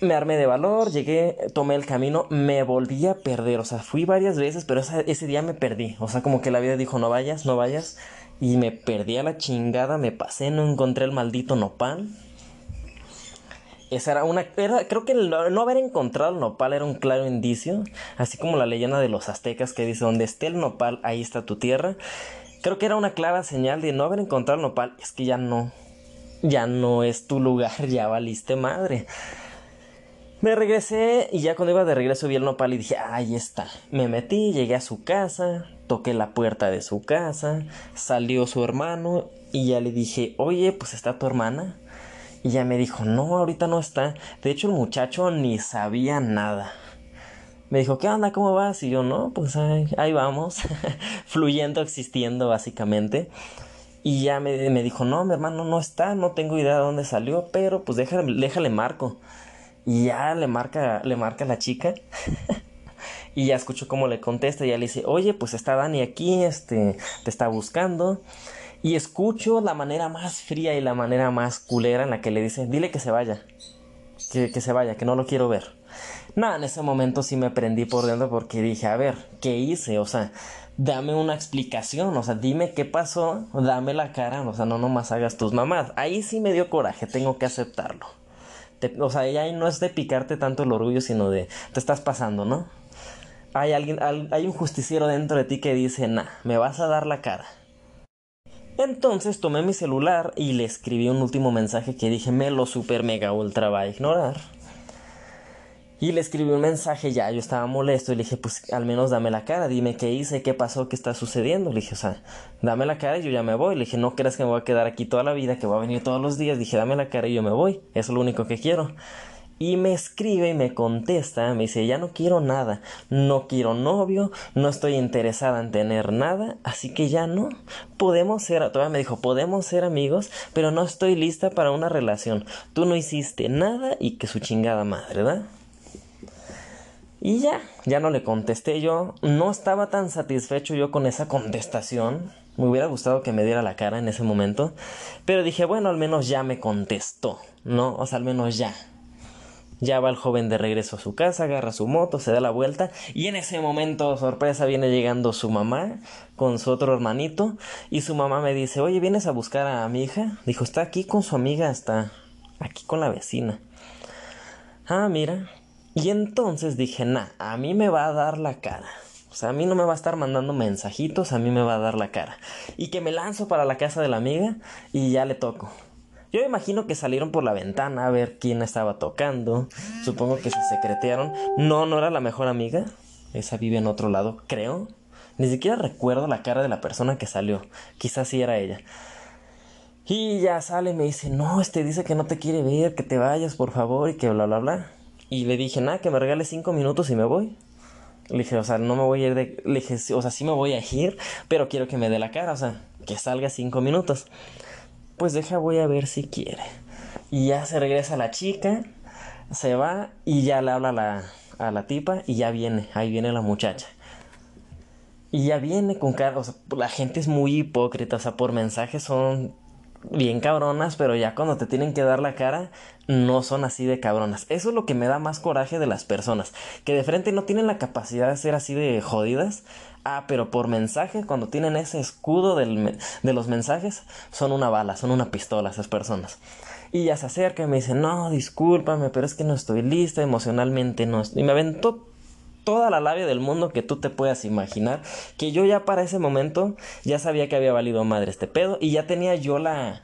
Speaker 1: me armé de valor, llegué, tomé el camino, me volví a perder, o sea, fui varias veces, pero ese día me perdí, o sea, como que la vida dijo, no vayas, no vayas, y me perdí a la chingada, me pasé, no encontré el maldito nopal. Esa era una, era, creo que no haber encontrado el nopal era un claro indicio, así como la leyenda de los aztecas que dice, donde esté el nopal, ahí está tu tierra. Creo que era una clara señal de no haber encontrado el nopal, es que ya no, ya no es tu lugar, [LAUGHS] ya valiste madre. Me regresé y ya cuando iba de regreso vi el nopal y dije, ahí está. Me metí, llegué a su casa, toqué la puerta de su casa, salió su hermano y ya le dije, oye, pues está tu hermana. Y ya me dijo, no, ahorita no está. De hecho, el muchacho ni sabía nada. Me dijo, ¿qué onda? ¿Cómo vas? Y yo, no, pues ahí, vamos, [LAUGHS] fluyendo, existiendo básicamente. Y ya me, me, dijo, no, mi hermano no está, no tengo idea de dónde salió, pero pues déjale, déjale marco. Y ya le marca, le marca la chica. [LAUGHS] y ya escucho cómo le contesta. Y ya le dice, oye, pues está Dani aquí, este, te está buscando. Y escucho la manera más fría y la manera más culera en la que le dice, dile que se vaya. Que, se vaya, que no lo quiero ver. Nada, en ese momento sí me prendí por dentro porque dije, a ver, ¿qué hice? O sea, dame una explicación, o sea, dime qué pasó, dame la cara, o sea, no nomás hagas tus mamás. Ahí sí me dio coraje, tengo que aceptarlo o sea, ya no es de picarte tanto el orgullo, sino de te estás pasando, ¿no? Hay alguien, hay un justiciero dentro de ti que dice, nah, me vas a dar la cara. Entonces tomé mi celular y le escribí un último mensaje que dije, me lo super mega ultra va a ignorar. Y le escribí un mensaje ya, yo estaba molesto y le dije, pues al menos dame la cara, dime qué hice, qué pasó, qué está sucediendo. Le dije, o sea, dame la cara y yo ya me voy. Le dije, no creas que me voy a quedar aquí toda la vida, que voy a venir todos los días. dije, dame la cara y yo me voy. Eso es lo único que quiero. Y me escribe y me contesta, me dice, ya no quiero nada, no quiero novio, no estoy interesada en tener nada, así que ya no. Podemos ser, todavía me dijo, podemos ser amigos, pero no estoy lista para una relación. Tú no hiciste nada y que su chingada madre, ¿verdad? Y ya, ya no le contesté yo. No estaba tan satisfecho yo con esa contestación. Me hubiera gustado que me diera la cara en ese momento. Pero dije, bueno, al menos ya me contestó, ¿no? O sea, al menos ya. Ya va el joven de regreso a su casa, agarra su moto, se da la vuelta y en ese momento, sorpresa, viene llegando su mamá con su otro hermanito y su mamá me dice, oye, ¿vienes a buscar a mi hija? Dijo, está aquí con su amiga, está aquí con la vecina. Ah, mira, y entonces dije, nah, a mí me va a dar la cara. O sea, a mí no me va a estar mandando mensajitos, a mí me va a dar la cara. Y que me lanzo para la casa de la amiga y ya le toco. Yo me imagino que salieron por la ventana a ver quién estaba tocando. Supongo que se secretearon. No, no era la mejor amiga. Esa vive en otro lado, creo. Ni siquiera recuerdo la cara de la persona que salió. Quizás sí era ella. Y ya sale y me dice, no, este dice que no te quiere ver, que te vayas por favor y que bla bla bla. Y le dije, nada, que me regale cinco minutos y me voy. Le dije, o sea, no me voy a ir de... Le dije, o sea, sí me voy a ir, pero quiero que me dé la cara, o sea, que salga cinco minutos. Pues deja, voy a ver si quiere. Y ya se regresa la chica, se va y ya le habla a la, a la tipa y ya viene, ahí viene la muchacha. Y ya viene con cara, o sea, la gente es muy hipócrita, o sea, por mensajes son bien cabronas, pero ya cuando te tienen que dar la cara, no son así de cabronas. Eso es lo que me da más coraje de las personas, que de frente no tienen la capacidad de ser así de jodidas. Ah, pero por mensaje, cuando tienen ese escudo del, de los mensajes, son una bala, son una pistola esas personas. Y ya se acerca y me dice, no, discúlpame, pero es que no estoy lista emocionalmente, no. Y me aventó toda la labia del mundo que tú te puedas imaginar, que yo ya para ese momento ya sabía que había valido madre este pedo y ya tenía yo la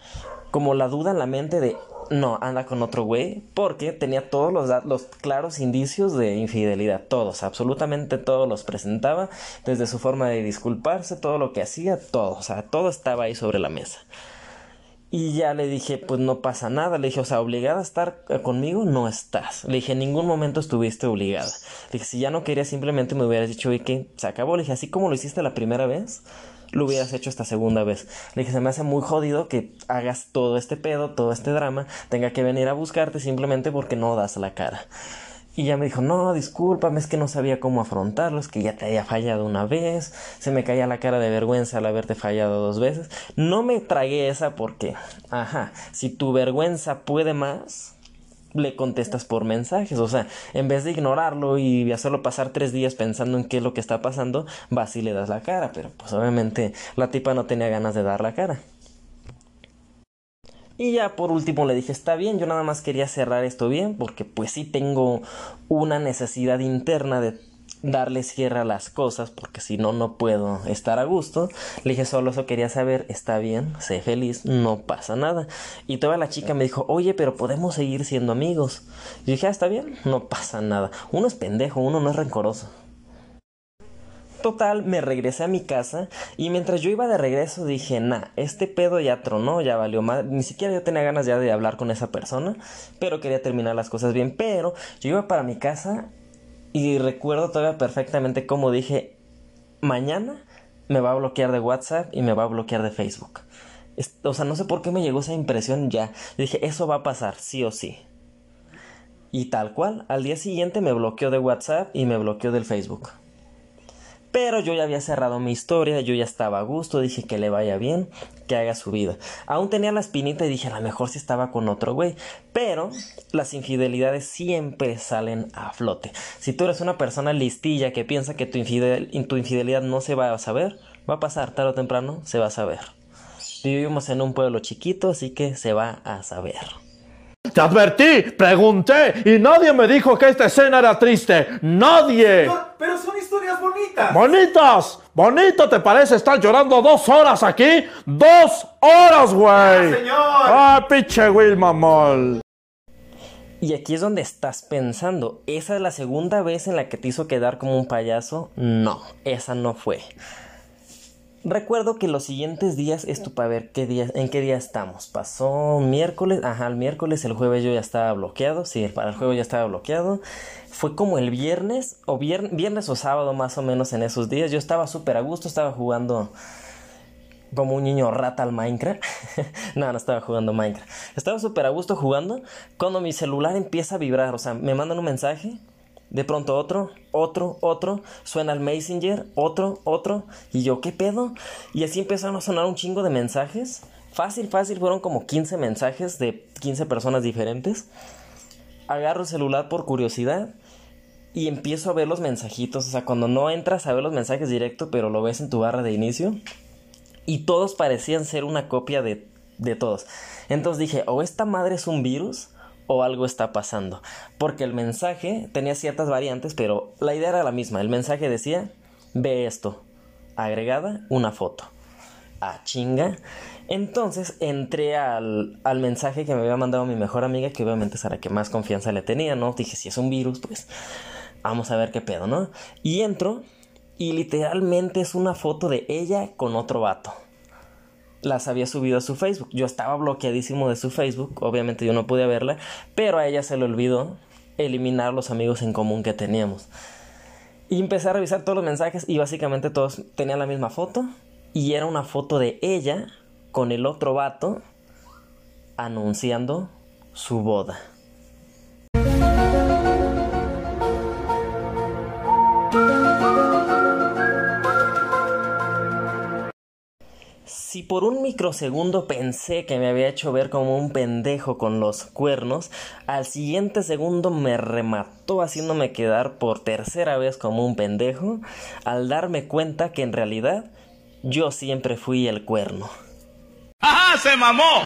Speaker 1: como la duda en la mente de no, anda con otro güey, porque tenía todos los, los claros indicios de infidelidad, todos, absolutamente todos los presentaba, desde su forma de disculparse, todo lo que hacía, todo, o sea, todo estaba ahí sobre la mesa. Y ya le dije, pues no pasa nada. Le dije, o sea, obligada a estar eh, conmigo, no estás. Le dije, en ningún momento estuviste obligada. Le dije, si ya no querías, simplemente me hubieras dicho, y que se acabó. Le dije, así como lo hiciste la primera vez, lo hubieras hecho esta segunda vez. Le dije, se me hace muy jodido que hagas todo este pedo, todo este drama, tenga que venir a buscarte simplemente porque no das la cara. Y ya me dijo, no, discúlpame, es que no sabía cómo afrontarlo, es que ya te había fallado una vez, se me caía la cara de vergüenza al haberte fallado dos veces. No me tragué esa porque, ajá, si tu vergüenza puede más, le contestas por mensajes, o sea, en vez de ignorarlo y hacerlo pasar tres días pensando en qué es lo que está pasando, vas y le das la cara, pero pues obviamente la tipa no tenía ganas de dar la cara. Y ya por último le dije, está bien, yo nada más quería cerrar esto bien, porque pues sí tengo una necesidad interna de darle cierre a las cosas, porque si no, no puedo estar a gusto. Le dije, solo eso quería saber, está bien, sé feliz, no pasa nada. Y toda la chica me dijo, oye, pero podemos seguir siendo amigos. Y dije, ah, está bien, no pasa nada. Uno es pendejo, uno no es rencoroso. Total, me regresé a mi casa y mientras yo iba de regreso dije, nah, este pedo ya tronó, ya valió más. Ni siquiera yo tenía ganas ya de hablar con esa persona, pero quería terminar las cosas bien. Pero yo iba para mi casa y recuerdo todavía perfectamente cómo dije, mañana me va a bloquear de WhatsApp y me va a bloquear de Facebook. O sea, no sé por qué me llegó esa impresión ya. dije, eso va a pasar, sí o sí. Y tal cual, al día siguiente me bloqueó de WhatsApp y me bloqueó del Facebook. Pero yo ya había cerrado mi historia, yo ya estaba a gusto, dije que le vaya bien, que haga su vida. Aún tenía la espinita y dije a lo mejor si estaba con otro güey. Pero las infidelidades siempre salen a flote. Si tú eres una persona listilla que piensa que tu, tu infidelidad no se va a saber, va a pasar tarde o temprano, se va a saber. Vivimos en un pueblo chiquito, así que se va a saber.
Speaker 7: Te advertí, pregunté y nadie me dijo que esta escena era triste. Nadie.
Speaker 8: Pero, son historias bonitas.
Speaker 7: Bonitas. Bonito te parece estar llorando dos horas aquí. Dos horas, güey.
Speaker 8: señor.
Speaker 7: Ah, pinche Will Mamol.
Speaker 1: Y aquí es donde estás pensando, ¿esa es la segunda vez en la que te hizo quedar como un payaso? No, esa no fue. Recuerdo que los siguientes días, esto para ver qué día, en qué día estamos. Pasó miércoles, ajá, el miércoles, el jueves yo ya estaba bloqueado, sí, para el jueves ya estaba bloqueado. Fue como el viernes, o viernes o sábado más o menos en esos días. Yo estaba súper a gusto, estaba jugando como un niño rata al Minecraft. [LAUGHS] no, no estaba jugando Minecraft. Estaba súper a gusto jugando cuando mi celular empieza a vibrar, o sea, me mandan un mensaje de pronto otro, otro, otro, suena el Messenger, otro, otro, y yo, ¿qué pedo? Y así empezaron a sonar un chingo de mensajes. Fácil, fácil, fueron como 15 mensajes de 15 personas diferentes. Agarro el celular por curiosidad y empiezo a ver los mensajitos. O sea, cuando no entras a ver los mensajes directo, pero lo ves en tu barra de inicio. Y todos parecían ser una copia de, de todos. Entonces dije, o esta madre es un virus o algo está pasando. Porque el mensaje tenía ciertas variantes, pero la idea era la misma. El mensaje decía, ve esto, agregada una foto. Ah, chinga. Entonces entré al, al, mensaje que me había mandado mi mejor amiga, que obviamente es a la que más confianza le tenía, ¿no? Dije, si es un virus, pues vamos a ver qué pedo, ¿no? Y entro y literalmente es una foto de ella con otro vato las había subido a su Facebook. Yo estaba bloqueadísimo de su Facebook, obviamente yo no pude verla, pero a ella se le olvidó eliminar los amigos en común que teníamos. Y empecé a revisar todos los mensajes y básicamente todos tenían la misma foto. Y era una foto de ella con el otro vato anunciando su boda. Si por un microsegundo pensé que me había hecho ver como un pendejo con los cuernos, al siguiente segundo me remató haciéndome quedar por tercera vez como un pendejo, al darme cuenta que en realidad yo siempre fui el cuerno.
Speaker 4: ¡Ajá! ¡Se mamó!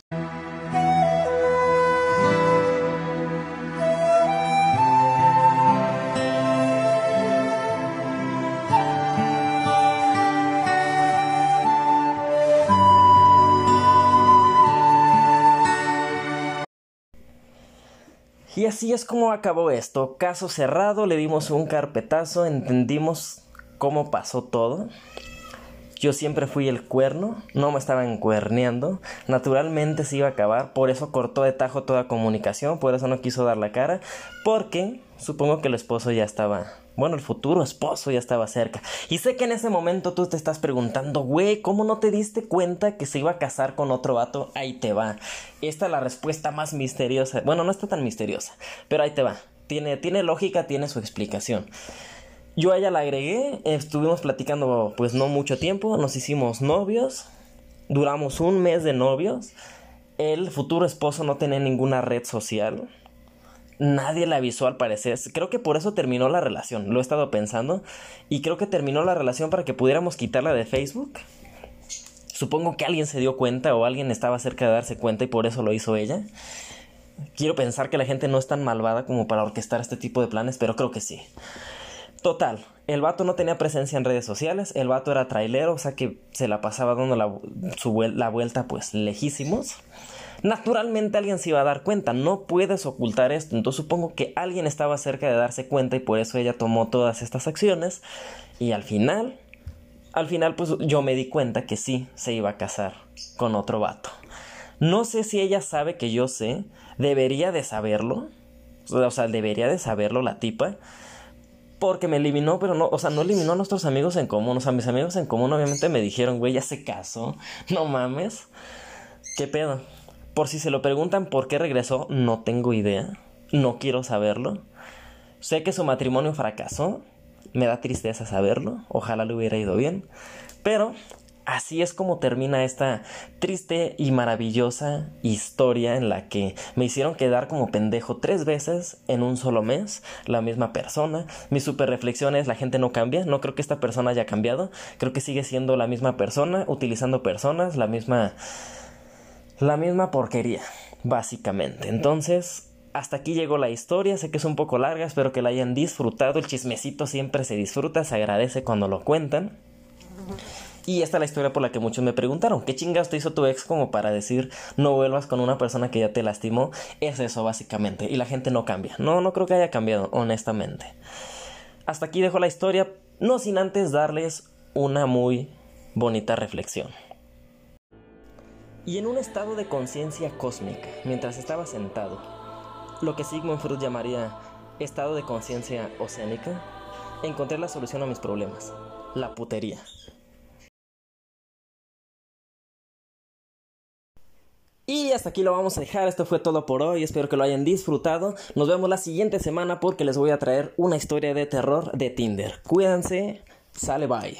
Speaker 1: Y así es como acabó esto. Caso cerrado, le dimos un carpetazo, entendimos cómo pasó todo. Yo siempre fui el cuerno, no me estaban cuerneando. Naturalmente se iba a acabar, por eso cortó de tajo toda comunicación, por eso no quiso dar la cara, porque supongo que el esposo ya estaba, bueno, el futuro esposo ya estaba cerca. Y sé que en ese momento tú te estás preguntando, güey, ¿cómo no te diste cuenta que se iba a casar con otro vato? Ahí te va. Esta es la respuesta más misteriosa. Bueno, no está tan misteriosa, pero ahí te va. Tiene, tiene lógica, tiene su explicación. Yo a ella la agregué, estuvimos platicando pues no mucho tiempo, nos hicimos novios, duramos un mes de novios, el futuro esposo no tenía ninguna red social, nadie le avisó al parecer, creo que por eso terminó la relación, lo he estado pensando, y creo que terminó la relación para que pudiéramos quitarla de Facebook. Supongo que alguien se dio cuenta o alguien estaba cerca de darse cuenta y por eso lo hizo ella. Quiero pensar que la gente no es tan malvada como para orquestar este tipo de planes, pero creo que sí. Total, el vato no tenía presencia en redes sociales, el vato era trailero, o sea que se la pasaba dando la, la vuelta pues lejísimos. Naturalmente alguien se iba a dar cuenta, no puedes ocultar esto, entonces supongo que alguien estaba cerca de darse cuenta y por eso ella tomó todas estas acciones y al final, al final pues yo me di cuenta que sí, se iba a casar con otro vato. No sé si ella sabe que yo sé, debería de saberlo, o sea, debería de saberlo la tipa porque me eliminó, pero no, o sea, no eliminó a nuestros amigos en común. O sea, mis amigos en común obviamente me dijeron, güey, ya se casó. No mames. ¿Qué pedo? Por si se lo preguntan por qué regresó, no tengo idea. No quiero saberlo. Sé que su matrimonio fracasó. Me da tristeza saberlo. Ojalá le hubiera ido bien. Pero Así es como termina esta triste y maravillosa historia en la que me hicieron quedar como pendejo tres veces en un solo mes, la misma persona. Mi super reflexión es la gente no cambia, no creo que esta persona haya cambiado, creo que sigue siendo la misma persona, utilizando personas, la misma la misma porquería, básicamente. Entonces, hasta aquí llegó la historia, sé que es un poco larga, espero que la hayan disfrutado, el chismecito siempre se disfruta, se agradece cuando lo cuentan. Y esta es la historia por la que muchos me preguntaron, ¿qué chingados te hizo tu ex como para decir no vuelvas con una persona que ya te lastimó? Es eso básicamente, y la gente no cambia. No, no creo que haya cambiado, honestamente. Hasta aquí dejo la historia, no sin antes darles una muy bonita reflexión. Y en un estado de conciencia cósmica, mientras estaba sentado, lo que Sigmund Freud llamaría estado de conciencia oceánica, encontré la solución a mis problemas, la putería. Y hasta aquí lo vamos a dejar, esto fue todo por hoy, espero que lo hayan disfrutado. Nos vemos la siguiente semana porque les voy a traer una historia de terror de Tinder. Cuídense, sale bye.